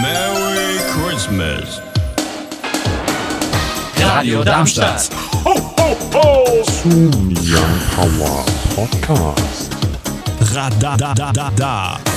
Merry Christmas. Radio Darmstadt. Young Power Podcast. Radadadada.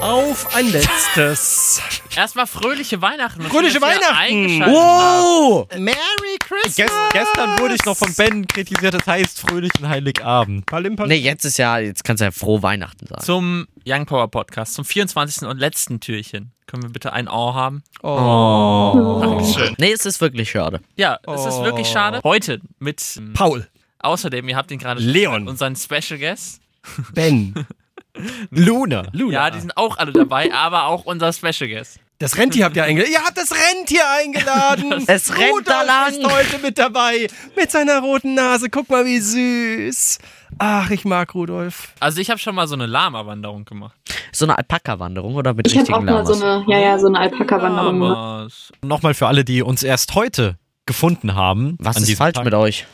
Auf ein letztes. Erstmal fröhliche Weihnachten. Fröhliche Weihnachten. eingeschaltet Wow! Merry Christmas! Gest, gestern wurde ich noch von Ben kritisiert, das heißt fröhlichen Heiligabend. Palim, palim. Nee, jetzt ist ja, jetzt kannst du ja froh Weihnachten sagen. Zum Young Power Podcast, zum 24. und letzten Türchen. Können wir bitte ein Ohr haben? Oh. Dankeschön. Nee, es ist wirklich schade. Ja, es ist wirklich schade. Heute mit, Paul, außerdem, ihr habt ihn gerade Leon. unseren Special Guest. Ben, Luna. Luna. Ja, die sind auch alle dabei, aber auch unser Special Guest. das Rentier habt ihr eingeladen. Ihr habt das Rentier eingeladen. Es rennt da Rudolf lang. ist heute mit dabei. Mit seiner roten Nase. Guck mal, wie süß. Ach, ich mag Rudolf. Also ich habe schon mal so eine Lama-Wanderung gemacht. So eine Alpaka-Wanderung oder mit Ich habe richtigen auch mal so Lamas? eine, ja, ja, so eine Alpaka-Wanderung gemacht. Lamas. Nochmal für alle, die uns erst heute gefunden haben. Was ist falsch Tag. mit euch?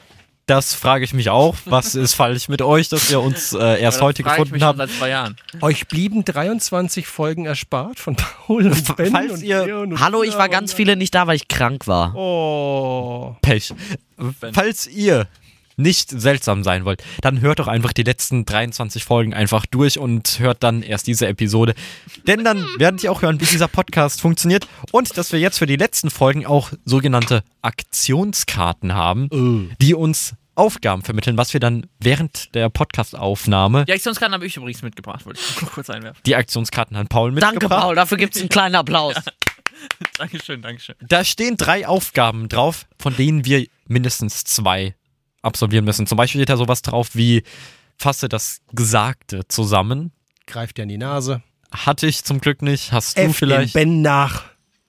Das frage ich mich auch. Was ist falsch mit euch, dass ihr uns äh, erst heute gefunden mich schon habt? seit zwei Jahren. Euch blieben 23 Folgen erspart von Paul und Ben falls und ihr- Leon und Hallo, ich war ganz viele nicht da, weil ich krank war. Oh. Pech. Falls ihr nicht seltsam sein wollt, dann hört doch einfach die letzten 23 Folgen einfach durch und hört dann erst diese Episode. Denn dann werdet ihr auch hören, wie dieser Podcast funktioniert und dass wir jetzt für die letzten Folgen auch sogenannte Aktionskarten haben, die uns Aufgaben vermitteln, was wir dann während der Podcastaufnahme, Die Aktionskarten habe ich übrigens mitgebracht, wollte ich kurz einwerfen. die Aktionskarten hat Paul mitgebracht. Danke, Paul, dafür gibt es einen kleinen Applaus. Dankeschön, Dankeschön. Da stehen drei Aufgaben drauf, von denen wir mindestens zwei absolvieren müssen. Zum Beispiel steht da sowas drauf wie fasse das Gesagte zusammen. Greift dir an die Nase. Hatte ich zum Glück nicht. Hast du F den vielleicht? Ben nach.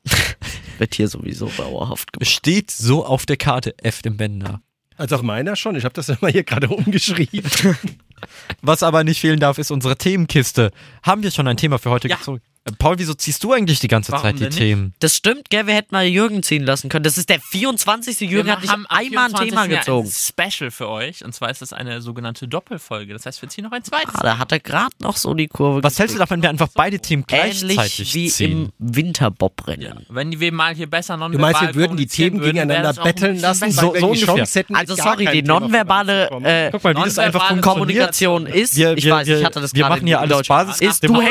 Wird hier sowieso dauerhaft gemacht. Steht so auf der Karte F dem Bänder. Als auch meiner schon. Ich habe das immer hier gerade umgeschrieben. Was aber nicht fehlen darf, ist unsere Themenkiste. Haben wir schon ein Thema für heute Ja. gezogen? Paul, wieso ziehst du eigentlich die ganze Warum Zeit die nicht? Themen? Das stimmt, gell? Wir hätten mal Jürgen ziehen lassen können. Das ist der 24. Jürgen hat nicht einmal ein 24. Thema gezogen. Ein Special für euch. Und zwar ist das eine sogenannte Doppelfolge. Das heißt, wir ziehen noch ein zweites. Ah, da hat er gerade noch so die Kurve Was hältst du davon, wenn wir einfach beide Themen Ähnlich gleichzeitig wie ziehen? im Winterbob-Rennen. Ja. Wenn wir mal hier besser non Du meinst, wir würden die Themen gegeneinander betteln lassen, So- wir so die ungefähr. Chance hätten, Also sorry, die nonverbale äh, Guck mal, wie das einfach Nonverbale funktioniert. Kommunikation ist, Wir, ich wir, weiß, wir, ich hatte das wir gerade machen hier alles. Basis. Ist, du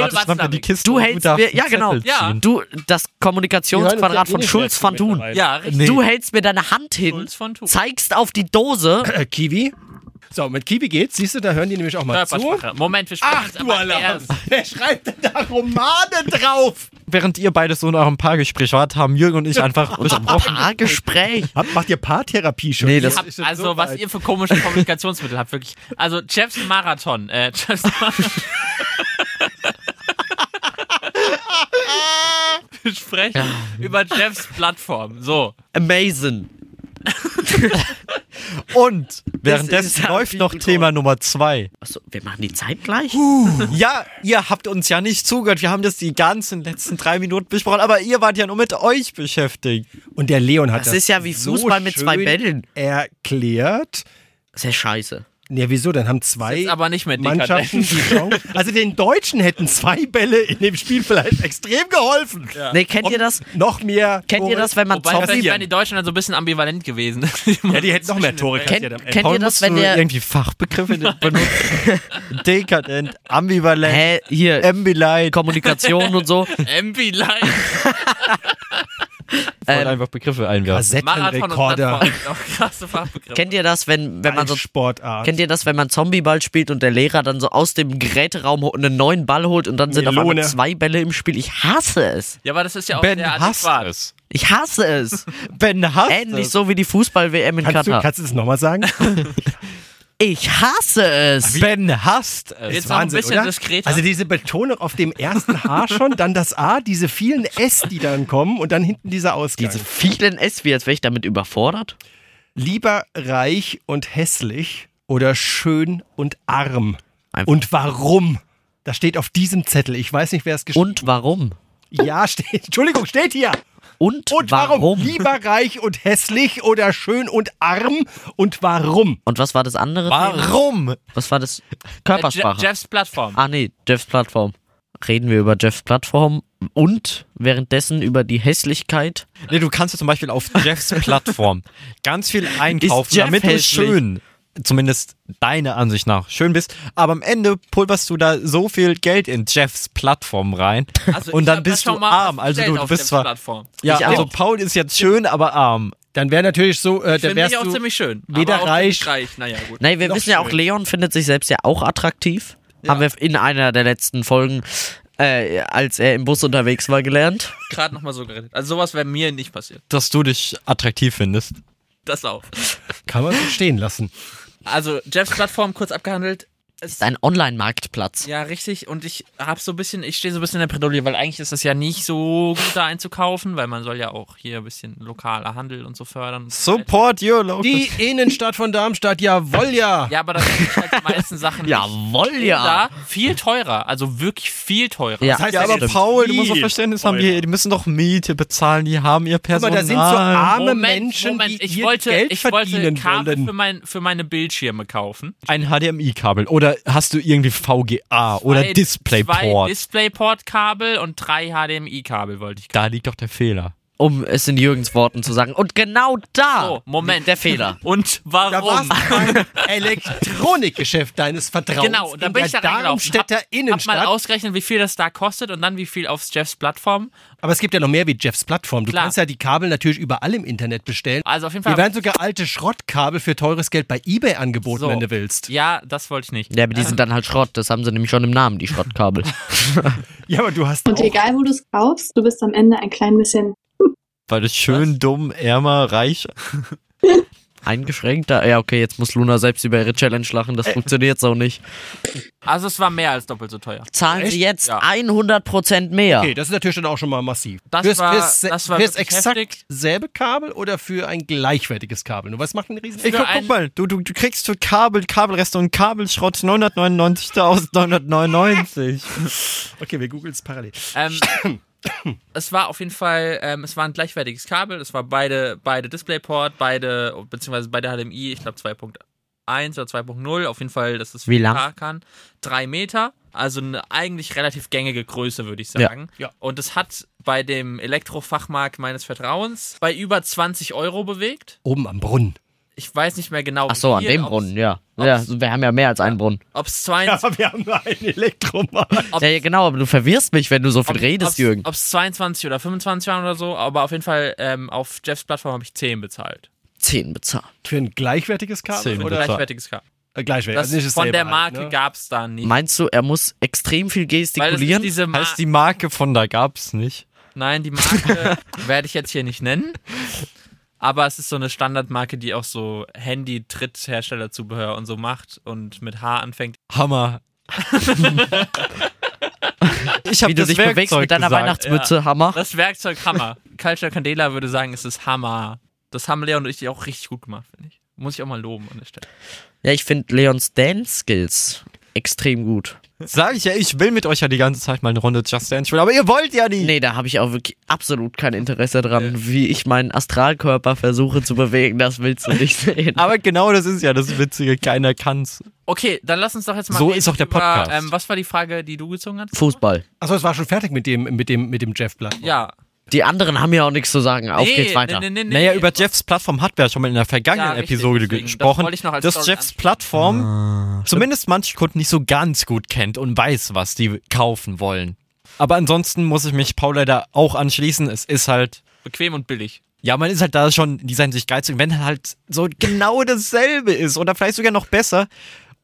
hältst, darfst mir, ja genau, Ja. du, das Kommunikationsquadrat von Schulz van Thun. Ja. Nee. Du hältst mir deine Hand hin, Schulz von Thun. zeigst auf die Dose. Äh, Kiwi. So, mit Kiwi geht's. Siehst du, da hören die nämlich auch mal zu. Körpersprache. Moment, wir sprechen Ach jetzt du aber Alarm. erst. Wer schreibt denn da Romane drauf? Während ihr beide so in eurem Paargespräch wart, haben Jürgen und ich einfach besprochen. Paargespräch. Macht ihr Paartherapie schon? Nee, das- habt, Ist also, so was ihr für komische Kommunikationsmittel habt, wirklich. Also, Jeffs Marathon. Äh, Jeffs Marathon. Wir sprechen über Jeffs Plattform. So. Amazing. Und währenddessen läuft noch Thema Nummer zwei. Achso, wir machen die Zeit gleich? Ja, ihr habt uns ja nicht zugehört. Wir haben das die ganzen letzten drei Minuten besprochen, aber ihr wart ja nur mit euch beschäftigt. Und der Leon hat Das das, ist ja wie so Fußball mit zwei schön Bällen. erklärt. Das ist ja scheiße. Ja, wieso? Dann haben zwei aber nicht mehr Mannschaften die Chance. Also den Deutschen hätten zwei Bälle in dem Spiel vielleicht extrem geholfen. Nee, kennt ihr das? Noch mehr. Kennt ihr Tore- das, wenn man Wobei, vielleicht Zombie... wären die Deutschen dann so ein bisschen ambivalent gewesen. Ja, die hätten noch mehr Tore Kennt, kassiert kennt Paul, ihr das, wenn der... irgendwie Fachbegriffe benutzen? Dekadent, ambivalent, Hä, hier, ambilight. Kommunikation und so. Ambilight. Ich wollte Ähm, einfach Begriffe einwerfen. Kassettenrekorder. Krasse Fachbegriffe. kennt ihr das, wenn, wenn man so... Sportart. Kennt ihr das, wenn man Zombieball spielt und der Lehrer dann so aus dem Geräteraum einen neuen Ball holt und dann sind auf Melone. einmal zwei Bälle im Spiel? Ich hasse es. Ja, aber das ist ja auch Ben sehr hasst adäquat. es. Ich hasse es. Ben hasst Ähnlich es. so wie die Fußball-WM in Kannst du, Katar. kannst du das nochmal sagen? Ich hasse es. Ben hasst es. Jetzt noch ein Wahnsinn, bisschen oder? diskreter. Also diese Betonung auf dem ersten H schon, dann das A, diese vielen S, die dann kommen und dann hinten dieser Ausgang. Diese vielen S, wie als wäre ich damit überfordert. Lieber reich und hässlich oder schön und arm. Einfach- Und warum? Das steht auf diesem Zettel. Ich weiß nicht, wer es geschrieben Und warum? hat. Ja, steht. Entschuldigung, steht hier. Und, Und warum? warum? Lieber reich und hässlich oder schön und arm. Und warum? Und was war das andere? Thema? Warum? Was war das? Äh, Je Körpersprache. Jeffs Plattform. ah nee, Jeffs Plattform. reden wir über Jeffs Plattform und währenddessen über die Hässlichkeit. Nee, du kannst ja zum Beispiel auf Jeffs Plattform ganz viel einkaufen, Jeff damit du hässlich? schön, zumindest deiner Ansicht nach, schön bist. Aber am Ende pulverst du da so viel Geld in Jeffs Plattform rein. Also und dann bist du mal arm. Also du auf bist zwar. Plattform. Ja, Ich also auch. Paul ist jetzt schön, aber arm. Dann wäre natürlich so, äh, dann Finde wärst ich auch du ziemlich schön. weder aber auch reich- reich. Naja, gut. Nein, wir Noch wissen ja auch. Leon findet sich selbst ja auch attraktiv. Haben wir in einer der letzten Folgen, äh, als er im Bus unterwegs war, gelernt. Gerade nochmal so geredet. Also sowas wäre mir nicht passiert. Dass du dich attraktiv findest. Das auch. kann man so stehen lassen. Also Jeffs Plattform kurz abgehandelt. Ist ein Online-Marktplatz. Ja, richtig. Und ich habe so ein bisschen, ich stehe so ein bisschen in der Bredouille, weil eigentlich ist das ja nicht so gut da einzukaufen, weil man soll ja auch hier ein bisschen lokaler Handel und so fördern. Support your local. Die Innenstadt von Darmstadt, jawoll ja. Ja, aber das sind halt die meisten Sachen Jawohl, nicht ja. da viel teurer. Also wirklich viel teurer. Ja. Das heißt, ja, aber Paul, du musst doch Verständnis haben, die, die müssen doch Miete bezahlen, die haben ihr Personal. mal, da sind so arme Moment, Menschen, Moment, die ich wollte, Geld ich wollte verdienen Kabel wollen. für, mein, für meine Bildschirme kaufen. ein HDMI-Kabel oder hast du irgendwie VGA oder Zwei- Zwei DisplayPort? DisplayPort-Kabel und drei HDMI-Kabel wollte ich kaufen. da liegt doch der Fehler. Um es in Jürgens Worten zu sagen. Und genau da So, Moment. der Fehler. Und Da warum? warst du beim Elektronikgeschäft deines Vertrauens Genau, da in bin der ich da. Darmstädter Hab, hab mal Innenstadt. ausgerechnet, wie viel das da kostet und dann wie viel auf Jeffs Plattform. Aber es gibt ja noch mehr wie Jeffs Plattform. Du Klar. kannst ja die Kabel natürlich überall im Internet bestellen. Also auf jeden Fall. Hier werden sogar alte Schrottkabel für teures Geld bei Ebay angeboten, So. wenn du willst. ja, das wollte ich nicht. Ja, aber die sind dann halt Schrott. Das haben sie nämlich schon im Namen, die Schrottkabel. Ja, aber du hast Und auch egal, wo du es kaufst, du bist am Ende ein klein bisschen Weil das schön, dumm, ärmer, reich. Eingeschränkter. Ja, okay, jetzt muss Luna selbst über ihre Challenge lachen. Das funktioniert so nicht. Also es war mehr als doppelt so teuer. Zahlen Echt? sie jetzt Ja. 100% mehr. Okay, das ist natürlich dann auch schon mal massiv. Das fürs, war- fürs, das war fürs exakt heftig. selbe Kabel oder für ein gleichwertiges Kabel? Nur was macht einen riesen Ey, Für guck, ein- guck mal, du, du, du kriegst für Kabel, Kabelreste und Kabelschrott 999.999. Okay, wir googeln es parallel. Ähm, es war auf jeden Fall, ähm, es war ein gleichwertiges Kabel. Es war beide, beide DisplayPort, beide, beziehungsweise beide HDMI, ich glaube 2.1 oder 2.0. Auf jeden Fall, dass es Wie lang? 4K kann. Drei Meter. Also eine eigentlich relativ gängige Größe, würde ich Ja. sagen. Ja. Und es hat bei dem Elektrofachmarkt meines Vertrauens bei über 20 Euro bewegt. Oben am Brunnen. Ich weiß nicht mehr genau. Ach so, an dem ob's- Brunnen, ja. Ja, wir haben ja mehr als einen Brunnen. Ob es 22, wir haben nur einen Elektromarkt. ob- Ja, ja, genau, aber du verwirrst mich, wenn du so viel redest, Jürgen. Ob es 22 oder 25 waren oder so, aber auf jeden Fall ähm, auf Jeffs Plattform habe ich 10 bezahlt. 10 bezahlt. Für ein gleichwertiges Kabel? Zehn. Für ein Oder gleichwertiges Kabel. äh, gleichwertig. Das also nicht von der Marke halt, ne? gab es da nicht. Meinst du, er muss extrem viel es gestikulieren? diese heißt die Marke von da gab's nicht. Nein, die Marke werde ich jetzt hier nicht nennen. Aber es ist so eine Standardmarke, die auch so Handy-Trittherstellerzubehör und so macht und mit H anfängt. Hammer. ich habe das dich Werkzeug bewegst mit deiner gesagt. Weihnachtsmütze, Hammer. Das Werkzeug Hammer. Culture Candela würde sagen, es ist Hammer. Das haben Leon und ich auch richtig gut gemacht, finde ich. Muss ich auch mal loben an der Stelle. Ja, ich finde Leons Dance-Skills extrem gut. Sag ich ja, ich will mit euch ja die ganze Zeit mal eine Runde Just Dance spielen, aber ihr wollt ja nie. Nee, da habe ich auch wirklich absolut kein Interesse dran, wie ich meinen Astralkörper versuche zu bewegen. Das willst du nicht sehen. Aber genau das ist ja das Witzige, keiner kann's. Okay, dann lass uns doch jetzt mal So ist auch der über, Podcast. Ähm, was war die Frage, die du gezogen hast? Fußball. Achso, es war schon fertig mit dem, mit dem, mit dem Jeff-Blatt. Ja. Die anderen haben ja auch nichts zu sagen. Auf Nee, geht's weiter. Nee, nee, nee, Naja, nee. über Jeffs Plattform hatten wir ja schon mal in der vergangenen Ja, richtig, Episode deswegen. Das gesprochen, wollte ich noch als dass Story Jeffs ansprechen. Plattform zumindest manche Kunden nicht so ganz gut kennt und weiß, was die kaufen wollen. Aber ansonsten muss ich mich Paul leider auch anschließen. Es ist halt, Bequem und billig. ja, man ist halt da schon in dieser Hinsicht geizig, wenn halt so genau dasselbe ist oder vielleicht sogar noch besser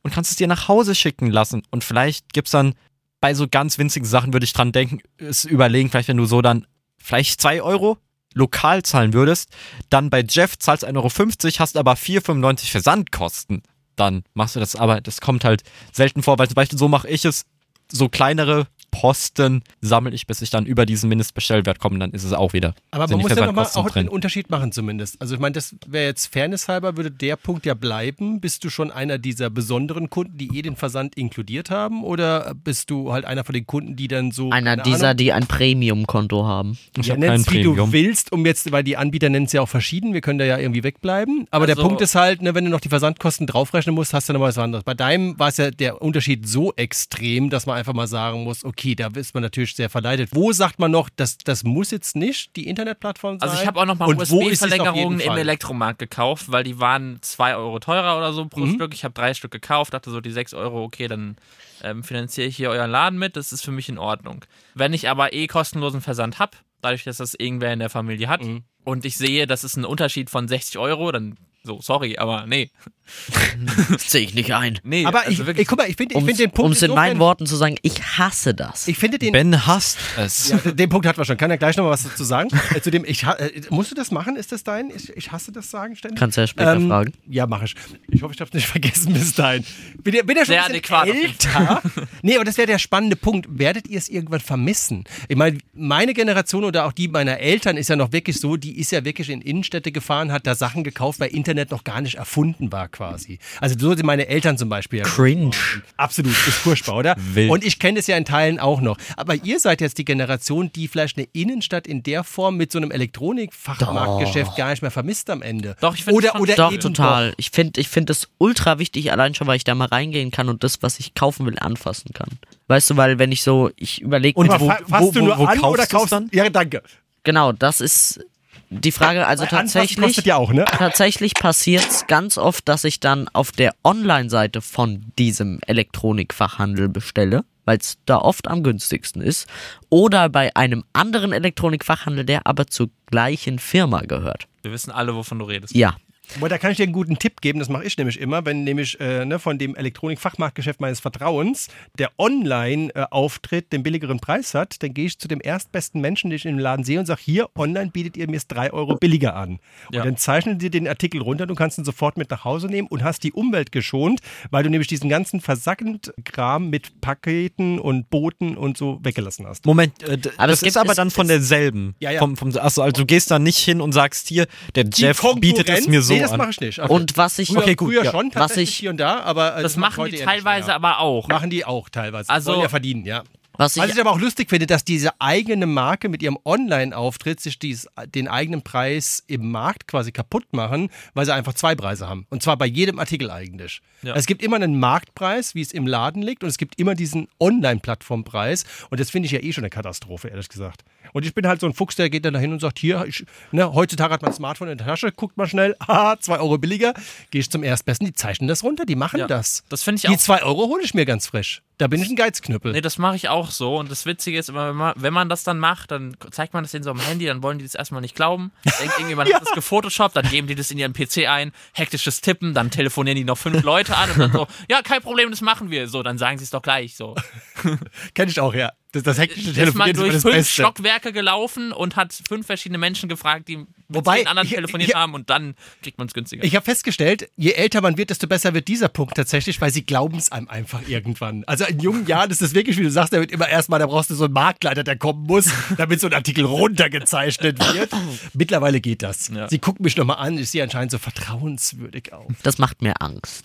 und kannst es dir nach Hause schicken lassen. Und vielleicht gibt's dann bei so ganz winzigen Sachen, würde ich dran denken, es überlegen, vielleicht wenn du so dann vielleicht 2 Euro lokal zahlen würdest, dann bei Jeff zahlst 1,50 Euro, hast aber 4,95 Versandkosten. Dann machst du das, aber das kommt halt selten vor, weil zum Beispiel so mache ich es, so kleinere Posten sammle ich, bis ich dann über diesen Mindestbestellwert komme, dann ist es auch wieder. Aber man muss ja nochmal auch den drin. Unterschied machen zumindest. Also ich meine, das wäre jetzt fairnesshalber, würde der Punkt ja bleiben. Bist du schon einer dieser besonderen Kunden, die eh den Versand inkludiert haben? Oder bist du halt einer von den Kunden, die dann so... Einer dieser, Ahnung, die ein Premium-Konto haben. Ich ja, hab kein nenn's wie du willst, um jetzt, weil die Anbieter nennen es ja auch verschieden, wir können da ja irgendwie wegbleiben. Aber der Also- Punkt ist halt, ne, wenn du noch die Versandkosten draufrechnen musst, hast du nochmal was anderes. Bei deinem war es ja der Unterschied so extrem, dass man einfach mal sagen muss, okay, okay, da ist man natürlich sehr verleitet. Wo sagt man noch, das, das muss jetzt nicht die Internetplattform sein? Also ich habe auch noch mal Und wo ist es auf jeden USB-Verlängerungen im? Elektromarkt gekauft, weil die waren 2 Euro teurer oder so pro Mhm. Stück. Ich habe drei Stück gekauft, dachte so, die 6 Euro, okay, dann ähm, finanziere ich hier euren Laden mit, das ist für mich in Ordnung. Wenn ich aber eh kostenlosen Versand habe, dadurch, dass das irgendwer in der Familie hat Mhm. und ich sehe, das ist ein Unterschied von 60 Euro, dann so, sorry, aber nee. Das sehe ich nicht ein. Nee, Aber also ich, wirklich. ich, guck mal, ich finde ich Um find den Punkt es in meinen Worten zu sagen, ich hasse das. Ich finde den, Ben hasst es. Ja, den Punkt hat man schon. Kann er gleich noch mal was dazu sagen? äh, zu dem, ich, äh, musst du das machen? Ist das dein? Ich, ich hasse das sagen ständig. Kannst du ja später Ähm, fragen. Ja, mache ich. Ich hoffe, ich habe es nicht vergessen bis dahin. Bin bin ihr schon Sehr ein bisschen adäquat älter? nee, aber das wäre der spannende Punkt. Werdet ihr es irgendwann vermissen? Ich meine, meine Generation oder auch die meiner Eltern ist ja noch wirklich so, die ist ja wirklich in Innenstädte gefahren, hat da Sachen gekauft, weil Internet noch gar nicht erfunden war quasi. Also so sind meine Eltern zum Beispiel. ja Cringe. Absolut, ist furchtbar, oder? Wild. Und ich kenne das ja in Teilen auch noch. Aber ihr seid jetzt die Generation, die vielleicht eine Innenstadt in der Form mit so einem Elektronikfachmarktgeschäft gar nicht mehr vermisst am Ende. Doch, ich finde oder, oder Doch, total. Ich finde ich find das ultra wichtig, allein schon, weil ich da mal reingehen kann und das, was ich kaufen will, anfassen kann. Weißt du, weil wenn ich so, ich überlege Und wo- wo, wo- fasst du wo- nur wo an kaufst oder kaufst dann? Ja, danke. genau, das ist die Frage. Also tatsächlich, kostet ja auch, ne? tatsächlich passiert es ganz oft, dass ich dann auf der Online-Seite von diesem Elektronikfachhandel bestelle, weil es da oft am günstigsten ist. Oder bei einem anderen Elektronikfachhandel, der aber zur gleichen Firma gehört. Wir wissen alle, wovon du redest. Ja. Aber da kann ich dir einen guten Tipp geben, das mache ich nämlich immer, wenn nämlich äh, ne, von dem Elektronikfachmarktgeschäft meines Vertrauens der Online-Auftritt den billigeren Preis hat, dann gehe ich zu dem erstbesten Menschen, den ich im Laden sehe und sage, hier, online bietet ihr mir es 3 Euro billiger an. Und Ja. dann zeichnen die den Artikel runter, du kannst ihn sofort mit nach Hause nehmen und hast die Umwelt geschont, weil du nämlich diesen ganzen versackend Kram mit Paketen und Booten und so weggelassen hast. Moment, äh, Aber das gibt- ist aber dann von derselben. Ja, ja. Vom, vom, achso, also du gehst da nicht hin und sagst hier, der Jeff bietet es mir so Nee, das mache ich nicht. Also Und was ich. früher, Okay, gut, früher ja. schon, Was ich- hier und da, aber äh, Das macht machen die teilweise aber auch. Machen die auch teilweise. Also- Wollen ja verdienen, ja. Was Was ich, ich aber auch lustig finde, dass diese eigene Marke mit ihrem Online-Auftritt sich dies, den eigenen Preis im Markt quasi kaputt machen, weil sie einfach zwei Preise haben. Und zwar bei jedem Artikel eigentlich. Ja. Es gibt immer einen Marktpreis, wie es im Laden liegt, und es gibt immer diesen Online-Plattformpreis. Und das finde ich ja eh schon eine Katastrophe, ehrlich gesagt. Und ich bin halt so ein Fuchs, der geht dann dahin und sagt, hier, ich, ne, heutzutage hat man ein Smartphone in der Tasche, guckt mal schnell, haha, zwei Euro billiger, gehe ich zum Erstbesten, die zeichnen das runter, die machen Ja, das. das finde ich Die auch- zwei Euro hole ich mir ganz frisch. Da bin ich ein Geizknüppel. Nee, das mache ich auch so. Und das Witzige ist immer, wenn man, wenn man das dann macht, dann zeigt man das in so einem Handy, dann wollen die das erstmal nicht glauben. Denkt irgendjemand hat das gefotoshoppt, dann geben die das in ihren PC ein, hektisches Tippen, dann telefonieren die noch fünf Leute an und dann so, ja, kein Problem, das machen wir. So, dann sagen sie es doch gleich so. Kenn ich auch, ja. Das, das hektische Ist mal Telefonieren ist immer durch fünf Beste. Stockwerke gelaufen und hat fünf verschiedene Menschen gefragt, die mit Wobei, zehn anderen ich- telefoniert ich- haben und dann kriegt man es günstiger. Ich habe festgestellt, je älter man wird, desto besser wird dieser Punkt tatsächlich, weil sie glauben es einem einfach irgendwann. Also in jungen Jahren ist das wirklich, wie du sagst, da wird immer erstmal, da brauchst du so einen Marktleiter, der kommen muss, damit so ein Artikel runtergezeichnet wird. Mittlerweile geht das. Ja. Sie guckt mich nochmal an, ich sehe anscheinend so vertrauenswürdig auf. das macht mir Angst.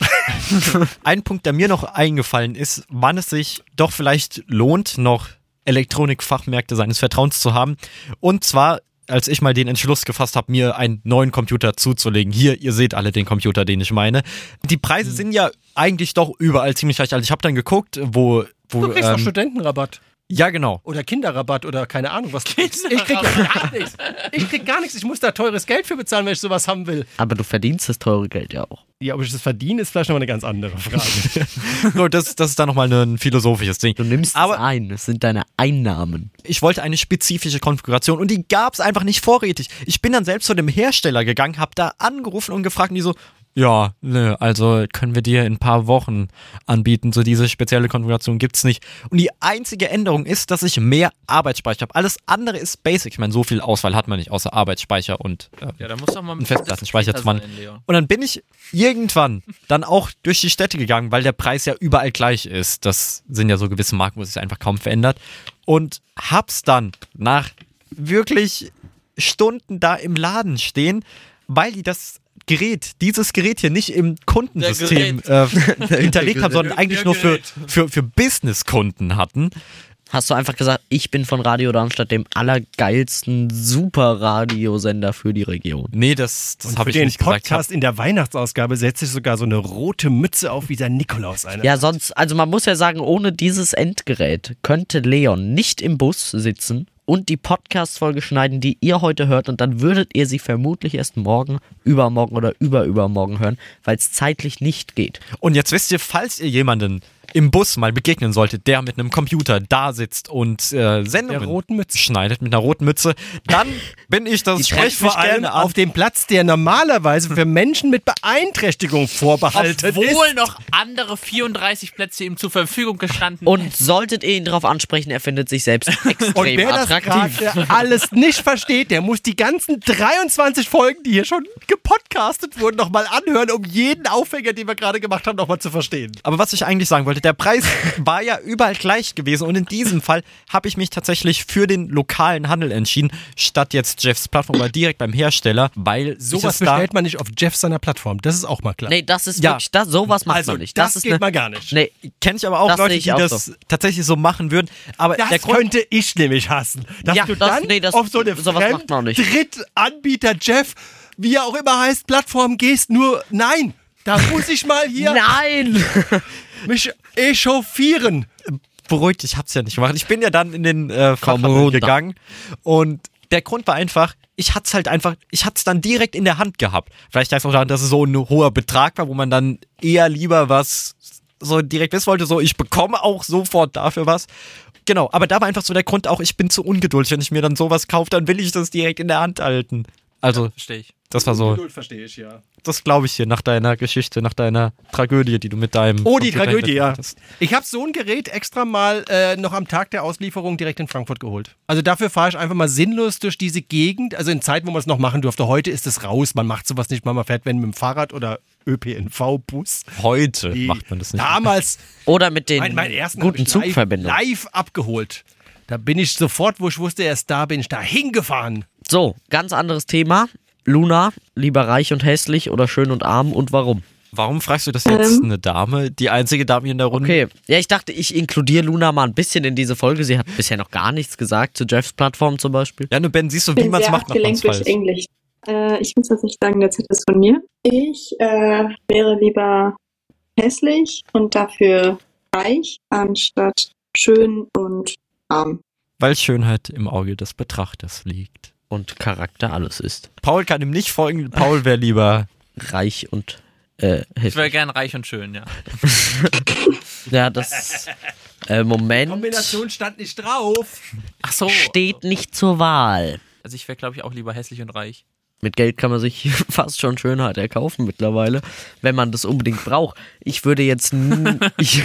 Ein Punkt, der mir noch eingefallen ist, wann es sich doch vielleicht lohnt, noch Elektronikfachmärkte seines Vertrauens zu haben. Und zwar, als ich mal den Entschluss gefasst habe, mir einen neuen Computer zuzulegen. Hier, ihr seht alle den Computer, den ich meine. Die Preise Hm. sind ja eigentlich doch überall ziemlich gleich. Also ich habe dann geguckt, wo... wo Du kriegst auch ähm, Studentenrabatt. Ja, genau. Oder Kinderrabatt oder keine Ahnung was. Ich krieg ja gar nichts. Ich krieg gar nichts. Ich muss da teures Geld für bezahlen, wenn ich sowas haben will. Aber du verdienst das teure Geld ja auch. Ja, ob ich das verdiene, ist vielleicht nochmal eine ganz andere Frage. So, das, das ist dann nochmal ein philosophisches Ding. Du nimmst Aber es ein. Es sind deine Einnahmen. ich wollte eine spezifische Konfiguration und die gab es einfach nicht vorrätig. Ich bin dann selbst zu dem Hersteller gegangen, habe da angerufen und gefragt und die so, ja, nö, also können wir dir in ein paar Wochen anbieten. So diese spezielle Konfiguration gibt's nicht. Und die einzige Änderung ist, dass ich mehr Arbeitsspeicher habe. Alles andere ist basic. Ich meine, so viel Auswahl hat man nicht, außer Arbeitsspeicher und äh, ja, da muss doch mal ein ein Festplattenspeicher zu machen. Und dann bin ich irgendwann dann auch durch die Städte gegangen, weil der Preis ja überall gleich ist. Das sind ja so gewisse Marken, wo es sich einfach kaum verändert. Und hab's dann nach wirklich Stunden da im Laden stehen, weil die das Gerät, dieses Gerät hier nicht im Kundensystem äh, hinterlegt haben, sondern eigentlich nur für, für, für Business-Kunden hatten. Hast du einfach gesagt, ich bin von Radio Darmstadt, dem allergeilsten Superradiosender für die Region. Nee, das, das habe ich den nicht gesagt. Podcast in der Weihnachtsausgabe setzt sich sogar so eine rote Mütze auf wie der Nikolaus eine. Ja, sonst, also man muss ja sagen, ohne dieses Endgerät könnte Leon nicht im Bus sitzen und die Podcast-Folge schneiden, die ihr heute hört, und dann würdet ihr sie vermutlich erst morgen, übermorgen oder überübermorgen hören, weil es zeitlich nicht geht. Und jetzt wisst ihr, falls ihr jemanden im Bus mal begegnen solltet, der mit einem Computer da sitzt und äh, Sendungen Der roten Mütze. schneidet mit einer roten Mütze, dann bin ich das. An. auf dem Platz, der normalerweise für Menschen mit Beeinträchtigung vorbehalten ist. Obwohl noch andere 34 Plätze ihm zur Verfügung gestanden Und solltet ihr ihn darauf ansprechen, er findet sich selbst extrem Und wer das attraktiv. gerade alles nicht versteht, der muss die ganzen 23 Folgen, die hier schon gepodcastet wurden, nochmal anhören, um jeden Aufhänger, den wir gerade gemacht haben, nochmal zu verstehen. Aber was ich eigentlich sagen wollte, der Preis war ja überall gleich gewesen und in diesem Fall habe ich mich tatsächlich für den lokalen Handel entschieden, statt jetzt Jeffs Plattform oder direkt beim Hersteller, weil Sowas ich es da bestellt man nicht auf Jeff seiner Plattform. Das ist auch mal klar. Nee, das ist Ja. wirklich, das, sowas macht also, man nicht. das, Das, ist geht eine, mal gar nicht. Nee, kenne ich aber auch Das Leute, die auch das tatsächlich so machen würden. Aber Das der Grund, könnte ich nämlich hassen. Dass Ja, du das- dann nee, das- auf so eine sowas macht man auch nicht. Drittanbieter Jeff, wie er auch immer heißt, Plattform gehst, nur nein. Da muss ich mal hier nein! mich echauffieren. beruhigt, ich hab's ja nicht gemacht. Ich bin ja dann in den äh, Fachhandel gegangen und der Grund war einfach, ich hatte es halt einfach, ich hatte es dann direkt in der Hand gehabt. Vielleicht auch daran, dass es so ein hoher Betrag war, wo man dann eher lieber was so direkt wissen wollte, so ich bekomme auch sofort dafür was. Genau, aber da war einfach so der Grund auch, ich bin zu ungeduldig. Wenn ich mir dann sowas kaufe, dann will ich das direkt in der Hand halten. Also, Verstehe ich. das war so, Geduld verstehe ich, ja. das glaube ich hier nach deiner Geschichte, nach deiner Tragödie, die du mit deinem. Oh, die Computer Tragödie, ja. hattest. Ich habe so ein Gerät extra mal äh, noch am Tag der Auslieferung direkt in Frankfurt geholt. Also dafür fahre ich einfach mal sinnlos durch diese Gegend. Also in Zeiten, wo man es noch machen durfte. Heute ist es raus. Man macht sowas nicht mal. Man fährt, wenn mit dem Fahrrad oder ÖPNV-Bus. Heute Die macht man das nicht. Damals Oder mit den mein, meinen ersten guten ich live, Zugverbindungen. live abgeholt. Da bin ich sofort, wo ich wusste, er ist da, bin ich da hingefahren. So, ganz anderes Thema. Luna, lieber reich und hässlich oder schön und arm und warum? Warum fragst du das jetzt Ähm. eine Dame, die einzige Dame hier in der Runde? Okay, ja, ich dachte, ich inkludiere Luna mal ein bisschen in diese Folge. Sie hat bisher noch gar nichts gesagt zu Jeffs Plattform zum Beispiel. Ja, nur Ben, siehst du, Ich wie man es macht, macht man es abgelenkt durch falsch. Englisch. Äh, ich muss tatsächlich sagen, der Zettel ist von mir. Ich äh, wäre lieber hässlich und dafür reich, anstatt schön und arm. Weil Schönheit im Auge des Betrachters liegt. Und Charakter alles ist. Paul kann ihm nicht folgen. Paul wäre lieber. Reich und äh, Ich wäre gern reich und schön, ja. Ja, das äh, Moment Kombination stand nicht drauf. Ach so. steht nicht zur Wahl. Also ich wäre, glaube ich, auch lieber hässlich und reich. Mit Geld kann man sich fast schon Schönheit erkaufen mittlerweile, wenn man das unbedingt braucht. Ich würde jetzt, ich,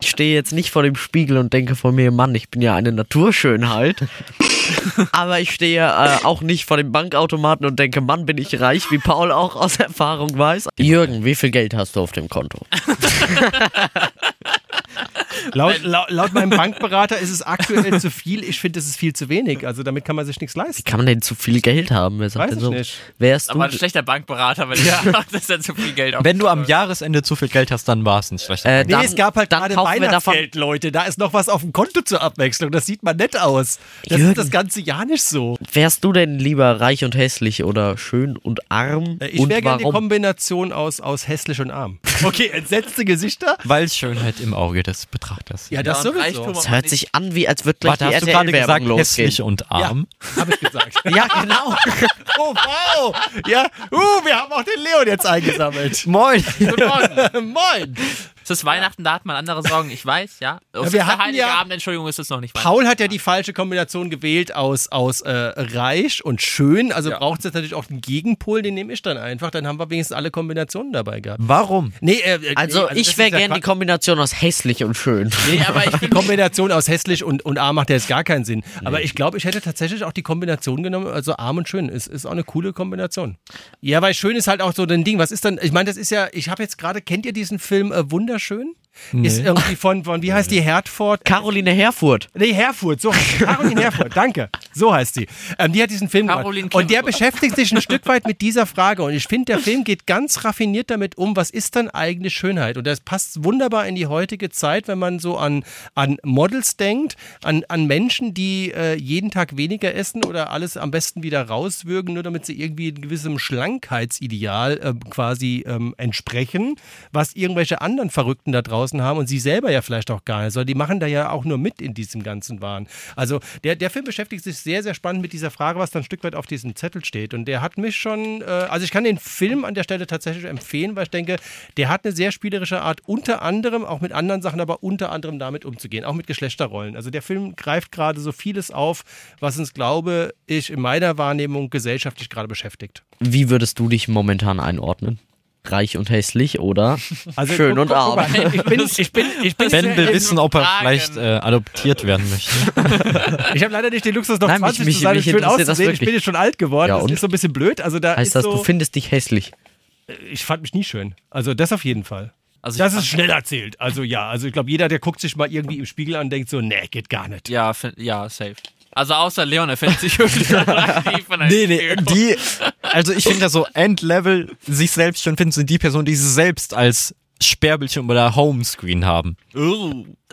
ich stehe jetzt nicht vor dem Spiegel und denke von mir, Mann, ich bin ja eine Naturschönheit. Aber ich stehe äh, auch nicht vor dem Bankautomaten und denke, Mann, bin ich reich, wie Paul auch aus Erfahrung weiß. Jürgen, wie viel Geld hast du auf dem Konto? Laut, laut, laut meinem Bankberater ist es aktuell zu viel. Ich finde, es ist viel zu wenig. Also damit kann man sich nichts leisten. Kann man denn zu viel Geld haben? Wer sagt Weiß denn ich so? nicht. Wärst Aber du? ein schlechter Bankberater, weil ich dachte, das ist ja zu viel Geld Wenn du am Jahresende zu viel Geld hast, dann war es nicht schlecht. Äh, Nee, dann, es gab halt gerade Weihnachtsgeld, Leute. Da ist noch was auf dem Konto zur Abwechslung. Das sieht man nett aus. Das Jürgen. ist das ganze Jahr nicht so. Wärst du denn lieber reich und hässlich oder schön und arm? Äh, Ich wäre gerne die? Kombination aus, aus hässlich und arm. Okay, entsetzte Gesichter. Weil Schönheit im Auge des Betrachters Ja, liegt. das Ja, sowieso. Das hört sich an, wie als würde gleich Warte, die hast du gerade gesagt, RTL-Werbung hässlich losgehen. und arm? Habe ich gesagt. Ja, genau. Oh, wow. Ja, uh, wir haben auch den Leon jetzt eingesammelt. Moin! Guten Morgen. Moin. Es ist Weihnachten, da hat man andere Sorgen, ich weiß, ja. Auf wir der hatten Heilige ja- Abend, Entschuldigung, ist es noch nicht. Paul hat ja die falsche Kombination gewählt aus, aus äh, reich und schön. Also Ja. braucht es jetzt natürlich auch einen Gegenpol, den nehme ich dann einfach. Dann haben wir wenigstens alle Kombinationen dabei gehabt. Warum? Nee, äh, Also, nee, das ich ist wäre ja gern die. Kombination aus hässlich und schön. Nee, aber ich Die Kombination aus hässlich und, und arm macht ja jetzt gar keinen Sinn. Aber ich glaube, ich hätte tatsächlich auch die Kombination genommen, also arm und schön. Ist, ist auch eine coole Kombination. Ja, weil schön ist halt auch so ein Ding. Was ist dann, ich meine, das ist ja, ich habe jetzt gerade, kennt ihr diesen Film äh, Wunderschön? Ist irgendwie von, von, wie heißt die, Hertford? Caroline Herfurth. Nee, Herfurt, so, Caroline Herfurt, danke. So heißt sie. Ähm, die hat diesen Film gemacht. Caroline Und der beschäftigt sich ein Stück weit mit dieser Frage. Und ich finde, der Film geht ganz raffiniert damit um, was ist dann eigentlich Schönheit? Und das passt wunderbar in die heutige Zeit, wenn man so an, an Models denkt, an, an Menschen, die äh, jeden Tag weniger essen oder alles am besten wieder rauswürgen, nur damit sie irgendwie einem gewissem Schlankheitsideal äh, quasi ähm, entsprechen, was irgendwelche anderen Verrückten da draußen haben und sie selber ja vielleicht auch gar nicht. Also die machen da ja auch nur mit in diesem ganzen Wahn. Also der, der Film beschäftigt sich sehr, sehr spannend mit dieser Frage, was dann ein Stück weit auf diesem Zettel steht. Und der hat mich schon, äh, also ich kann den Film an der Stelle tatsächlich empfehlen, weil ich denke, der hat eine sehr spielerische Art, unter anderem auch mit anderen Sachen, aber unter anderem damit umzugehen, auch mit Geschlechterrollen. Also der Film greift gerade so vieles auf, was uns, glaube ich, in meiner Wahrnehmung gesellschaftlich gerade beschäftigt. Wie würdest du dich momentan einordnen? Reich und hässlich oder Also, schön guck- und guck arm? mal, Ich bin, ich bin, ich bin Ben will wissen, ob er Fragen. vielleicht äh, adoptiert werden möchte. Ich habe leider nicht den Luxus, noch Nein, mich- 20 mich- zu sein mich schön interessiert das auszusehen. Ich bin jetzt schon alt geworden. Ja, das und? ist so ein bisschen blöd. Also da Heißt ist das, so, du findest dich hässlich? ich fand mich nie schön. Also das auf jeden Fall. Also ich Das ist schnell erzählt. Also ja, also ich glaube, jeder, der guckt sich mal irgendwie im Spiegel an und denkt so, nee, geht gar nicht. Ja, ja, safe. Also außer Leon, er findet sich wirklich von der Nee, nee, die, also ich finde ja so Endlevel sich selbst schon finden, sind die Personen, die sie selbst als Sperrbildschirm oder Homescreen haben.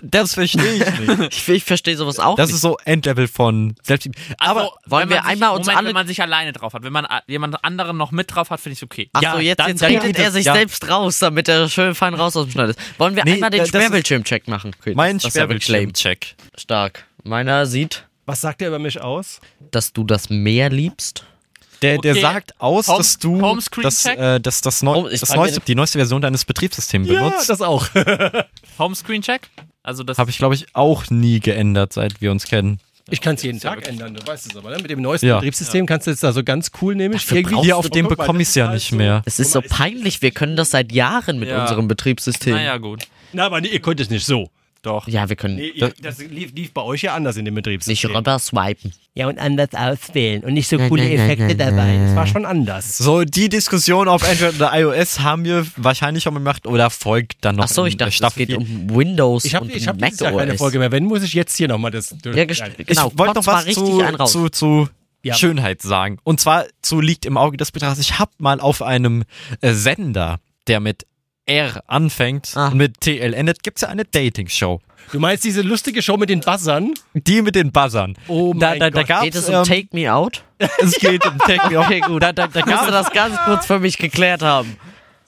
Das verstehe ich nicht. Ich, ich verstehe sowas auch Das nicht. ist so Endlevel von selbst. Aber Also, wollen wenn wir man sich, einmal uns Moment, alle- wenn man sich alleine drauf hat. Wenn man jemand anderen noch mit drauf hat, finde ich okay. Ach Ja, jetzt, dann- jetzt redet er das, sich ja. selbst raus, damit er schön fein raus aus dem Schneid ist. Wollen wir Nee, einmal den das Sperrbildschirm-Check machen? Okay, mein das. Sperrbildschirm-Check. Stark. Meiner sieht, Was sagt er über mich aus? dass du das Meer liebst. Der, der Okay. sagt aus, Home- dass du das, äh, das, das, neu, Oh, ich das neueste, die neueste Version deines Betriebssystems benutzt. das auch. Homescreen-Check? Also das Habe ich, glaube ich, auch nie geändert, seit wir uns kennen. Ich kann es jeden ja Tag wirklich- ändern, du weißt es aber. Ne? Mit dem neuesten Ja. Betriebssystem kannst du jetzt da so ganz cool nämlich Dafür irgendwie. Hier auf dem bekomme ich es ja nicht halt mehr. Es ist so peinlich, wir können das seit Jahren mit Ja. unserem Betriebssystem. naja, gut. Na, aber nee, ihr könnt es nicht so. Doch. Ja, wir können Nee, ihr, das lief, lief bei euch ja anders in dem nicht Betriebssystem. rüber swipen. Ja, und anders auswählen und nicht so coole nein, nein, Effekte nein, dabei. Das war schon anders. So, die Diskussion auf Android oder iOS haben wir wahrscheinlich schon gemacht oder folgt dann noch Ach so, ich dachte, es Staffel geht vier. um Windows Ich habe und ich hab Mac dieses Jahr keine OS. Folge mehr. Wenn, muss ich jetzt hier nochmal das durch. Ja, genau. ich wollte noch was richtig zu, zu, zu Ja. Schönheit sagen. Und zwar zu liegt im Auge des Betrachters. Ich habe mal auf einem äh, Sender, der mit R anfängt Ah. und mit TL endet, gibt es ja eine Dating-Show. Du meinst diese lustige Show mit den Buzzern? Die mit den Buzzern. Oh da, mein da, da Gott. gab's, Geht es um ähm, Take Me Out? Es geht um Take Me Out. Okay, gut. Da, da, da musste gab's das ganz kurz für mich geklärt haben.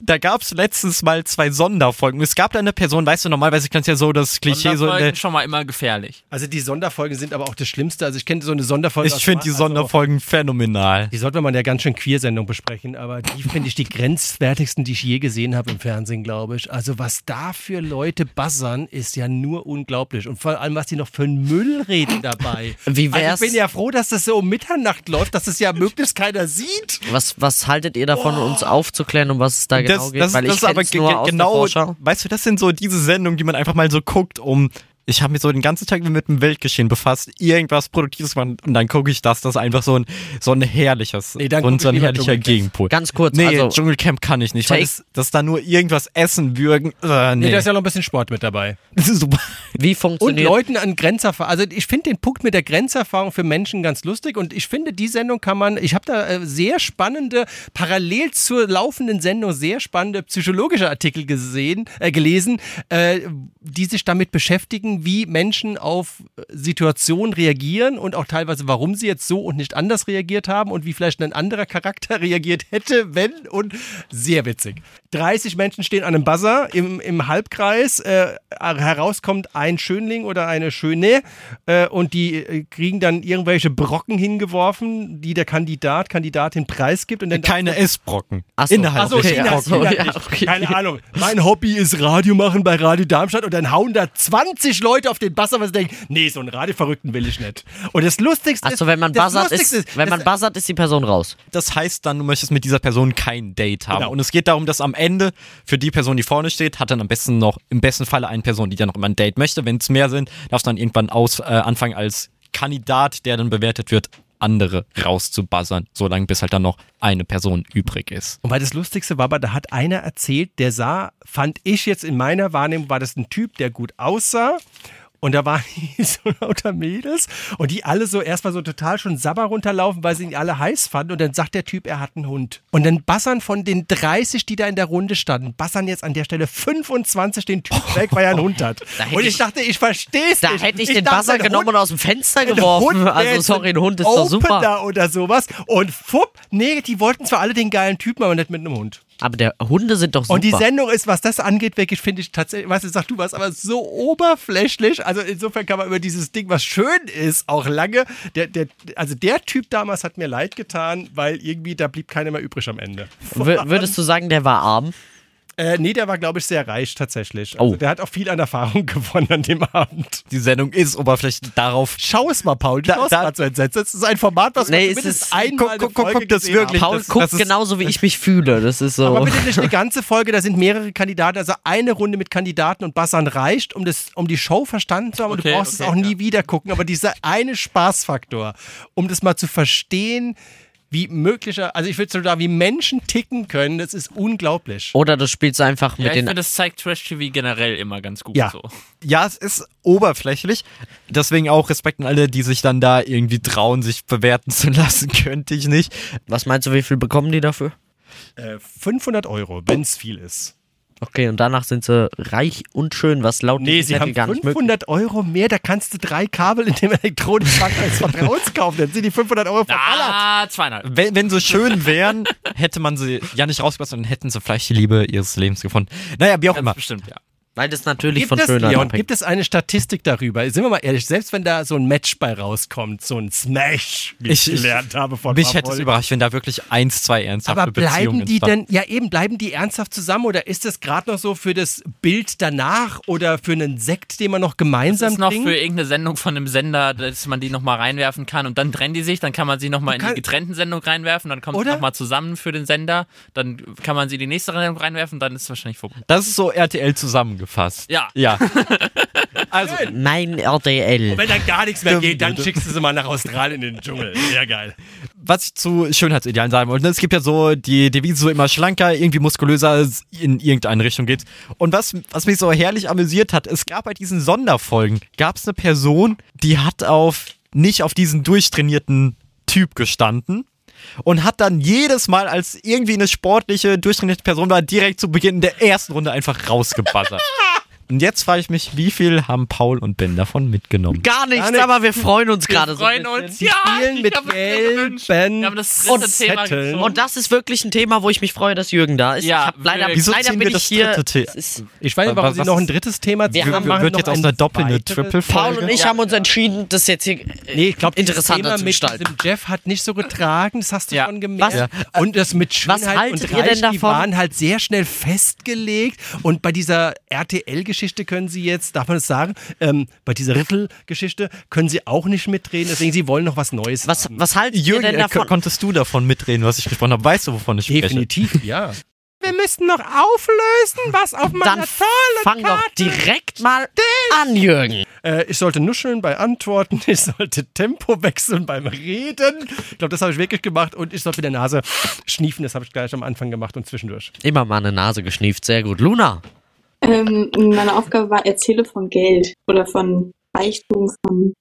Da gab's letztens mal zwei Sonderfolgen. Es gab da eine Person, weißt du, normalerweise kannst du ja so das Klischee so. Äh, schon mal immer gefährlich. Also die Sonderfolgen sind aber auch das Schlimmste. Also ich kenne so eine Sonderfolge. ich finde die also- Sonderfolgen phänomenal. Die sollte man ja ganz schön Queer-Sendung besprechen, aber die finde ich die grenzwertigsten, die ich je gesehen habe im Fernsehen, glaube ich. Also was da für Leute buzzern, ist ja nur unglaublich. Und vor allem, was die noch für einen Müll reden dabei. Wie Also wär's? ich bin ja froh, dass das so um Mitternacht läuft, dass es ja möglichst keiner sieht. Was, was haltet ihr davon, uns aufzuklären, um was es da genau das, geht? das, Weil ich das ist aber ge- nur ge- aus der genau, Vorschau. weißt du, das sind so diese Sendungen, die man einfach mal so guckt, um. Ich habe mich so den ganzen Tag mit dem Weltgeschehen befasst, irgendwas Produktives machen und dann gucke ich das, das ist einfach so ein so ein herrliches Nee, dann und so ein herrlicher. Gegenpol. Ganz kurz, nee, also Dschungelcamp kann ich nicht, weil Take- das, da nur irgendwas essen würgen. Äh, nee, Nee, da ist ja noch ein bisschen Sport mit dabei. das ist super. wie Und funktioniert Leuten an Grenzerfahrung. Also ich finde den Punkt mit der Grenzerfahrung für Menschen ganz lustig und ich finde, die Sendung kann man, ich habe da äh, sehr spannende, parallel zur laufenden Sendung sehr spannende psychologische Artikel gesehen, äh, gelesen, äh, die sich damit beschäftigen, wie Menschen auf äh, Situationen reagieren und auch teilweise, warum sie jetzt so und nicht anders reagiert haben und wie vielleicht ein anderer Charakter reagiert hätte, wenn und sehr witzig. 30 Menschen stehen an einem Buzzer im, im Halbkreis, äh, herauskommt ein Schönling oder eine Schöne äh, und die äh, kriegen dann irgendwelche Brocken hingeworfen, die der Kandidat, Kandidatin preisgibt und dann Keine Essbrocken. Ach so. Innerhalb Achso, Okay, China, ach so, China ja, okay. Keine Ahnung. Mein Hobby ist Radio machen bei Radio Darmstadt und dann hauen da 20 Leute auf den Buzzer, weil sie denken, nee, so einen Radioverrückten will ich nicht. Und das Lustigste Achso, wenn man buzzert, Lustigste ist, wenn man buzzert, ist die Person raus. Das heißt dann, du möchtest mit dieser Person kein Date haben. Genau. Und es geht darum, dass am Ende für die Person, die vorne steht, hat dann am besten noch, im besten Falle eine Person, die dann noch immer ein Date möchte. Wenn es mehr sind, darfst du dann irgendwann aus, äh, anfangen als Kandidat, der dann bewertet wird, andere rauszubuzzern, solange bis halt dann noch eine Person übrig ist. Und weil das Lustigste war, aber da hat einer erzählt, der sah, fand ich jetzt in meiner Wahrnehmung, war das ein Typ, der gut aussah Und da waren die so lauter Mädels und die alle so erstmal so total schon Sabber runterlaufen, weil sie ihn alle heiß fanden. Und dann sagt der Typ, er hat einen Hund. Und dann bassern von den 30, die da in der Runde standen, bassern jetzt an der Stelle 25 den Typ weg, weil er einen Hund hat. Da Und ich ich- dachte, ich verstehe es Da nicht. hätte ich, den dachte, ein genommen Hund- und aus dem Fenster geworfen. Hund Also sorry, ein Hund ist doch super. Oder sowas. Und fupp, nee, die wollten zwar alle den geilen Typen, aber nicht mit einem Hund. Aber der Hunde sind doch super. Und die Sendung ist, was das angeht, wirklich, finde ich tatsächlich, weißt du, sag du was, aber so oberflächlich. Also insofern kann man über dieses Ding, was schön ist, auch lange. Der, der, also der Typ damals hat mir leid getan, weil irgendwie da blieb keiner mehr übrig am Ende. Wür- Würdest du sagen, der war arm? Äh, nee, der war, glaube ich, sehr reich tatsächlich. Also Oh. der hat auch viel an Erfahrung gewonnen an dem Abend. Die Sendung ist oberflächlich darauf. Schau es mal, Paul. Du Da- da- so entsetzt. Das ist ein Format, was Nee, man es zumindest ist- einmal guck, guck, guck, das wirklich. Paul das- guckt das ist- genauso, wie ich mich fühle. Das ist so. Aber bitte nicht eine ganze Folge, da sind mehrere Kandidaten, also eine Runde mit Kandidaten und Bassern reicht, um, das, um die Show verstanden zu haben und Okay, du brauchst es okay, auch nie ja. wieder gucken. Aber dieser eine Spaßfaktor, um das mal zu verstehen, wie möglicher, also ich würde sogar, wie Menschen ticken können, das ist unglaublich. Oder du spielst einfach Ja, mit ich den. finde, das zeigt Trash-TV generell immer ganz gut Ja. so. Ja, es ist oberflächlich. Deswegen auch Respekt an alle, die sich dann da irgendwie trauen, sich bewerten zu lassen. Könnte ich nicht. Was meinst du, wie viel bekommen die dafür? Äh, 500 Euro, wenn es viel ist. Okay, und danach sind sie reich und schön, was laut Nee, sie Zettel haben gar nicht möglich 500 Euro mehr, da kannst du drei Kabel in dem Elektronikschrank als Vertrauens kaufen. Dann sind die 500 Euro verballert. Ah, zweieinhalb. Wenn, wenn sie schön wären, hätte man sie ja nicht rausgebracht, dann hätten sie vielleicht die Liebe ihres Lebens gefunden. Naja, wie auch immer. Bestimmt, ja. Weil das natürlich Gibt von es, Schönheit Leon, gibt es eine Statistik darüber? Sind wir mal ehrlich, selbst wenn da so ein Match bei rauskommt, so ein Smash, wie ich, Ich- gelernt habe von Mich hätte es überrascht, wenn da wirklich eins, zwei ernsthafte Aber bleiben Beziehungen die denn, ja eben, bleiben die ernsthaft zusammen oder ist das gerade noch so für das Bild danach oder für einen Sekt, den man noch Das gemeinsam ist noch trinkt? für irgendeine Sendung von einem Sender, dass man die nochmal reinwerfen kann und dann trennen die sich, dann kann man sie nochmal in die getrennten Sendung reinwerfen, dann kommt sie nochmal zusammen für den Sender, dann kann man sie in die nächste Sendung reinwerfen, dann ist es wahrscheinlich vorbei. Das ist so RTL zusammengefasst. Ja. Ja. also, Mein RTL. Wenn dann gar nichts mehr geht, dann schickst du sie mal nach Australien in den Dschungel. Sehr geil. was ich zu Schönheitsidealen sagen wollte, ne, es gibt ja so die Devise so immer schlanker, irgendwie muskulöser in irgendeine Richtung geht. Und was, was mich so herrlich amüsiert hat, es gab bei diesen Sonderfolgen, gab es eine Person, die hat auf, nicht auf diesen durchtrainierten Typ gestanden und hat dann jedes Mal, als irgendwie eine sportliche, durchtrainierte Person war, direkt zu Beginn der ersten Runde einfach rausgebuzzert. Und jetzt frage ich mich, wie viel haben Paul und Ben davon mitgenommen? Gar nichts, Gar nichts. aber wir freuen uns gerade so. ein freuen uns. Ja, spielen ich mit gelben Wir Thema Zetteln. Und das ist wirklich ein Thema, wo ich mich freue, dass Jürgen da ist. Ja, ich leider, wieso leider ziehen bin wir ich das hier. dritte The- es ist, Ich weiß nicht, warum sie noch ein drittes Thema Wir zu haben- wird jetzt aus ein einer doppelten Triple-Folge? Paul und ich Ja. haben uns entschieden, das jetzt hier Nee, ich glaube, das interessanter Thema zu mit gestalten. Jeff hat nicht so getragen, das hast du Ja. schon gemerkt. Was- Und das mit Was Schönheit und Reich, die waren halt sehr schnell festgelegt. Und bei dieser RTL-Geschichte können sie jetzt, darf man das sagen, ähm, bei dieser Riffel-Geschichte können sie auch nicht mitreden. Deswegen, sie wollen noch was Neues was, haben. was haltet Jürgen, ihr denn äh, davon? konntest du davon mitreden, was ich gesprochen habe? Weißt du, wovon ich spreche? Definitiv, ja. Wir müssen noch auflösen, was auf meiner Dann fang doch direkt mal an, Jürgen. Äh, ich sollte nuscheln bei Antworten, ich sollte Tempo wechseln beim Reden. Ich glaube, das habe ich wirklich gemacht. Und ich sollte mit der Nase schniefen, das habe ich gleich am Anfang gemacht und zwischendurch. Immer mal eine Nase geschnieft, sehr gut. Luna, Ähm, meine Aufgabe war, erzähle von Geld oder von Reichtum, von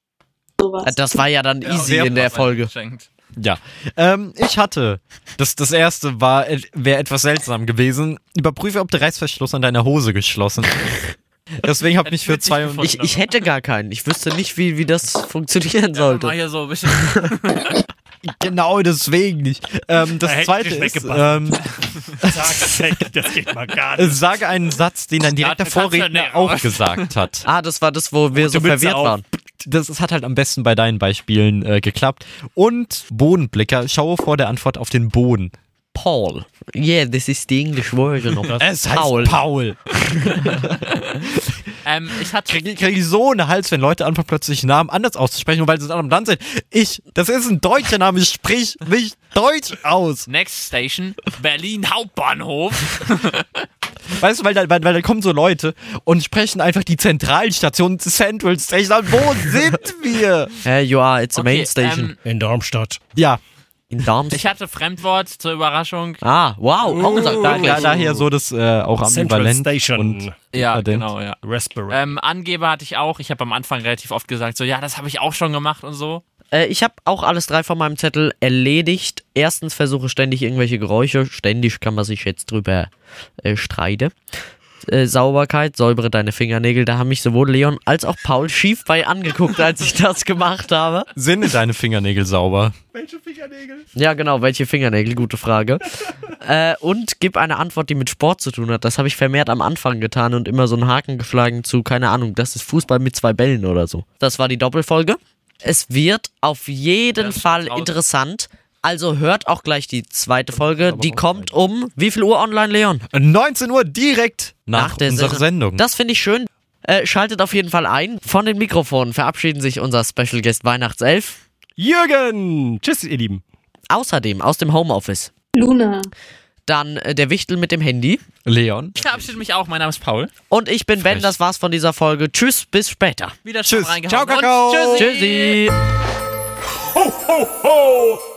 sowas. das war ja dann easy sehr in der Folge. geschenkt. Ja, ähm, ich hatte, das, das erste war, wäre etwas seltsam gewesen. Überprüfe, ob der Reißverschluss an deiner Hose geschlossen ist. Deswegen habe ich mich für zwei ich und. Ich, ich hätte gar keinen. Ich wüsste nicht, wie, wie das funktionieren Mal sollte. hier so ein bisschen. genau deswegen nicht. Ähm, das Da zweite ist, ähm, Sag, das geht mal gar nicht. sage einen Satz, den Dafür kannst du Vorredner auch gesagt hat. Ah, das war das, wo wir so verwirrt auf. waren. Das, das hat halt am besten bei deinen Beispielen äh, geklappt. Und Bodenblicker, schaue vor der Antwort auf den Boden. Paul. Yeah, this is the English version of Es heißt Paul. Ähm, ich hatte Kriege ich, krieg ich so einen Hals, wenn Leute anfangen, plötzlich Namen anders auszusprechen, nur weil sie in einem Land sind. Ich, das ist ein deutscher Name, ich sprich mich deutsch aus. Next Station, Berlin Hauptbahnhof. Weißt du, weil da, weil, weil da kommen so Leute und sprechen einfach die Zentralstation Central Station an. Wo sind wir? Hey, you are, it's a main Okay, station. ähm, In Darmstadt. Ja, in Darmstadt. Ich hatte Fremdwort zur Überraschung. Ah, wow, auch gesagt. Da, da, daher so das äh, auch Central ambivalent Station. und Ja, dekadent. genau, ja. Raspberry. Ähm, Angeber hatte ich auch. Ich habe am Anfang relativ oft gesagt, so, ja, das habe ich auch schon gemacht und so. Äh, ich habe auch alles drei von meinem Zettel erledigt. Erstens versuche ständig irgendwelche Geräusche. Ständig kann man sich jetzt drüber äh, streiten. Äh, Sauberkeit, säubere deine Fingernägel. Da haben mich sowohl Leon als auch Paul schief bei angeguckt, als ich das gemacht habe. Sind deine Fingernägel sauber? Welche Fingernägel? Ja, genau, welche Fingernägel? Gute Frage. äh, und gib eine Antwort, die mit Sport zu tun hat. Das habe ich vermehrt am Anfang getan und immer so einen Haken geschlagen zu, keine Ahnung, das ist Fußball mit zwei Bällen oder so. Das war die Doppelfolge. Es wird auf jeden Fall interessant. Also hört auch gleich die zweite Folge. Die kommt um wie viel Uhr online, Leon? 19 Uhr direkt nach, der unserer Sendung. Sendung. Das finde ich schön. Äh, schaltet auf jeden Fall ein. Von den Mikrofonen verabschieden sich unser Special Guest Weihnachtself. Jürgen! Tschüss, ihr Lieben. Außerdem aus dem Homeoffice. Luna. Dann äh, der Wichtel mit dem Handy. Leon. Ich verabschiede mich auch. Mein Name ist Paul. Und ich bin Ben, das war's von dieser Folge. Tschüss, bis später. Wieder Tschüss. reingehauen. Ciao, Und Kakao. Tschüssi. Tschüssi. Ho, ho, ho!